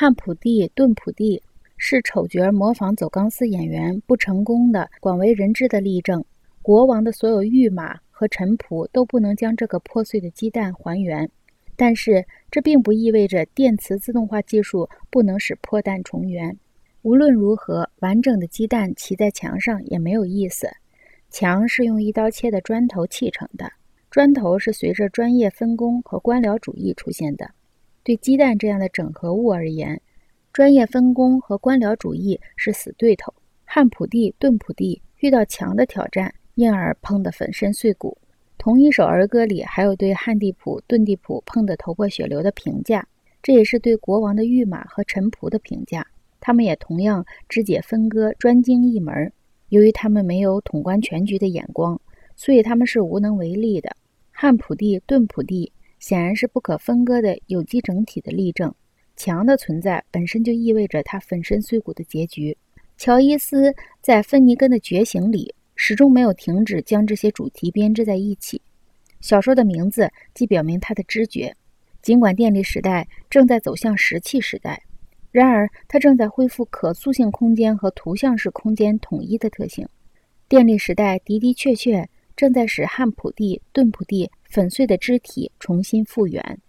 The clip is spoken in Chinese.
汉普帝、顿普帝是丑角模仿走钢丝演员不成功的广为人知的例证。国王的所有御马和臣仆都不能将这个破碎的鸡蛋还原，但是这并不意味着电磁自动化技术不能使破蛋重圆。无论如何，完整的鸡蛋骑在墙上也没有意思。墙是用一刀切的砖头砌成的，砖头是随着专业分工和官僚主义出现的。对鸡蛋这样的整合物而言，专业分工和官僚主义是死对头。汉普帝、顿普帝遇到强的挑战，因而碰得粉身碎骨。同一首儿歌里还有对汉地普、顿地普碰得头破血流的评价，这也是对国王的御马和臣仆的评价。他们也同样肢解分割，专精一门。由于他们没有统观全局的眼光，所以他们是无能为力的。汉普帝、顿普帝显然是不可分割的有机整体的例证。墙的存在本身就意味着他粉身碎骨的结局。乔伊斯在《芬尼根的觉醒》里始终没有停止将这些主题编织在一起。小说的名字既表明他的知觉，尽管电力时代正在走向石器时代。然而，它正在恢复可塑性空间和图像式空间统一的特性。电力时代的的确确正在使汉普蒂、顿普蒂粉碎的肢体重新复原。